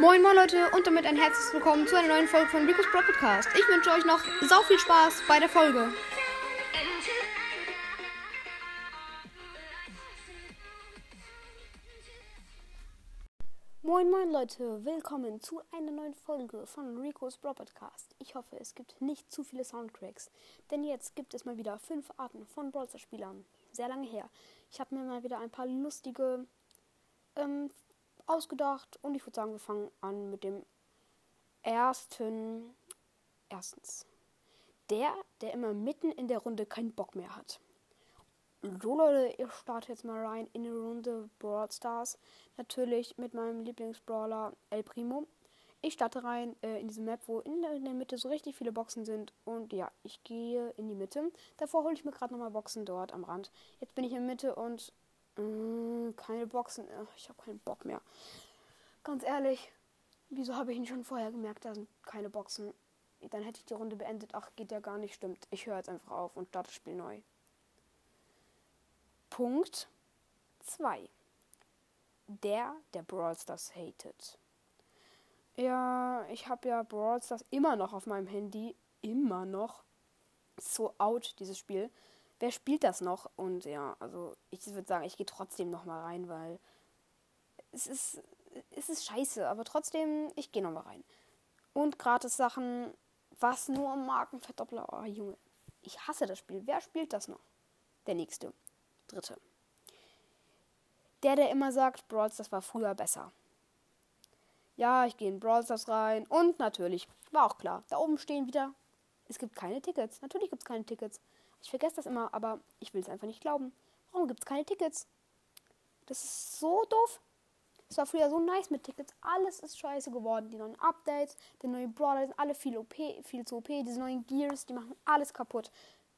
Moin moin Leute und damit ein herzliches Willkommen zu einer neuen Folge von Rico's Pro Podcast. Ich wünsche euch noch sau viel Spaß bei der Folge. Moin moin Leute, willkommen zu einer neuen Folge von Rico's Pro Podcast. Ich hoffe, es gibt nicht zu viele Soundtracks, denn jetzt gibt es mal wieder fünf Arten von Brawler-Spielern. Sehr lange her. Ich habe mir mal wieder ein paar lustige ähm, ausgedacht und ich würde sagen, wir fangen an mit dem ersten. Erstens. Der, der immer mitten in der Runde keinen Bock mehr hat. So Leute, ich starte jetzt mal rein in die Runde Brawl Stars. Natürlich mit meinem Lieblingsbrawler El Primo. Ich starte rein äh, in diese Map, wo in der, in der, Mitte so richtig viele Boxen sind. Und ja, ich gehe in die Mitte. Davor hole ich mir gerade nochmal Boxen dort am Rand. Jetzt bin ich in der Mitte und mh, keine Boxen. Ach, ich habe keinen Bock mehr. Ganz ehrlich, wieso habe ich ihn schon vorher gemerkt, da sind keine Boxen? Dann hätte ich die Runde beendet. Ach, geht ja gar nicht, stimmt. Ich höre jetzt einfach auf und starte das Spiel neu. Punkt 2. Der, der Brawl Stars hatet. Ja, ich habe ja Brawl Stars immer noch auf meinem Handy. Immer noch. So out, dieses Spiel. Wer spielt das noch? Und ja, also ich würde sagen, ich gehe trotzdem noch mal rein, weil es ist, es ist scheiße, aber trotzdem, ich gehe noch mal rein. Und gratis Sachen, was nur Markenverdoppler. Oh, Junge, ich hasse das Spiel. Wer spielt das noch? Der nächste. Dritte. Der, der immer sagt, Brawls, das war früher besser. Ja, ich gehe in Brawl Stars rein. Und natürlich, war auch klar, da oben stehen wieder, es gibt keine Tickets. Natürlich gibt es keine Tickets. Ich vergesse das immer, aber ich will es einfach nicht glauben. Warum gibt es keine Tickets? Das ist so doof. Es war früher so nice mit Tickets. Alles ist scheiße geworden. Die neuen Updates, die neuen Brawler sind alle viel OP, viel zu OP. Diese neuen Gears, die machen alles kaputt.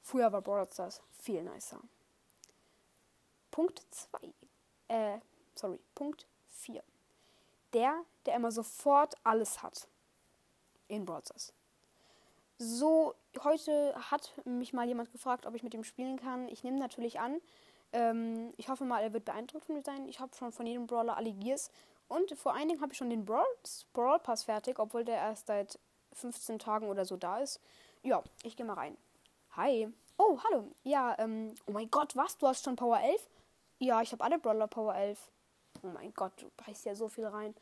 Früher war Brawl Stars viel nicer. Punkt 2. Äh, sorry, Punkt 4. Der, der immer sofort alles hat. In Brawl Stars. So, heute hat mich mal jemand gefragt, ob ich mit ihm spielen kann. Ich nehme natürlich an. Ähm, ich hoffe mal, er wird beeindruckt von mir sein. Ich habe schon von jedem Brawler alle Gears. Und vor allen Dingen habe ich schon den Brawl, Brawl Pass fertig, obwohl der erst seit 15 Tagen oder so da ist. Ja, ich gehe mal rein. Hi. Oh, hallo. Ja, ähm, oh mein Gott, was? Du hast schon Power 11? Ja, ich habe alle Brawler Power 11. Oh mein Gott, du beißt ja so viel rein.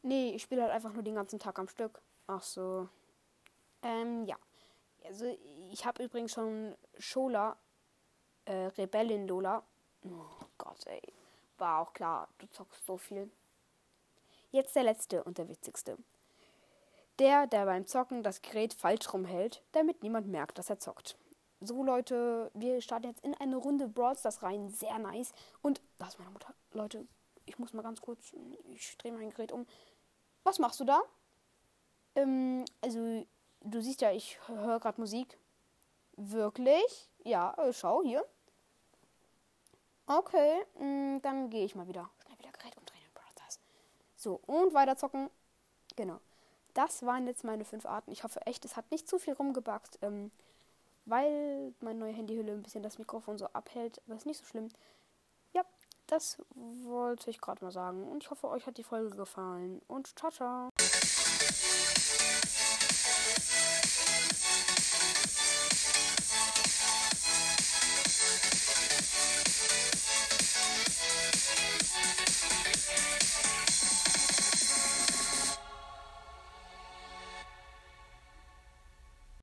Nee, ich spiele halt einfach nur den ganzen Tag am Stück. Ach so. Ähm, ja. Also, ich habe übrigens schon Shola, äh, Rebellin Lola. Oh Gott, ey. War auch klar, du zockst so viel. Jetzt der letzte und der witzigste. Der, der beim Zocken das Gerät falsch rumhält, damit niemand merkt, dass er zockt. So, Leute, wir starten jetzt in eine Runde Brawl Stars rein. Sehr nice. Und da ist meine Mutter. Leute, ich muss mal ganz kurz. Ich drehe mein Gerät um. Was machst du da? Ähm, also, du siehst ja, ich höre gerade Musik. Wirklich? Ja, äh, schau hier. Okay, mh, mm, dann gehe ich mal wieder. Schnell wieder Gerät umdrehen Stars. So, und weiter zocken. Genau. Das waren jetzt meine fünf Arten. Ich hoffe echt, es hat nicht zu viel rumgebackt. Ähm, weil meine neue Handyhülle ein bisschen das Mikrofon so abhält. Aber ist nicht so schlimm. Ja, das wollte ich gerade mal sagen. Und ich hoffe, euch hat die Folge gefallen. Und ciao, ciao.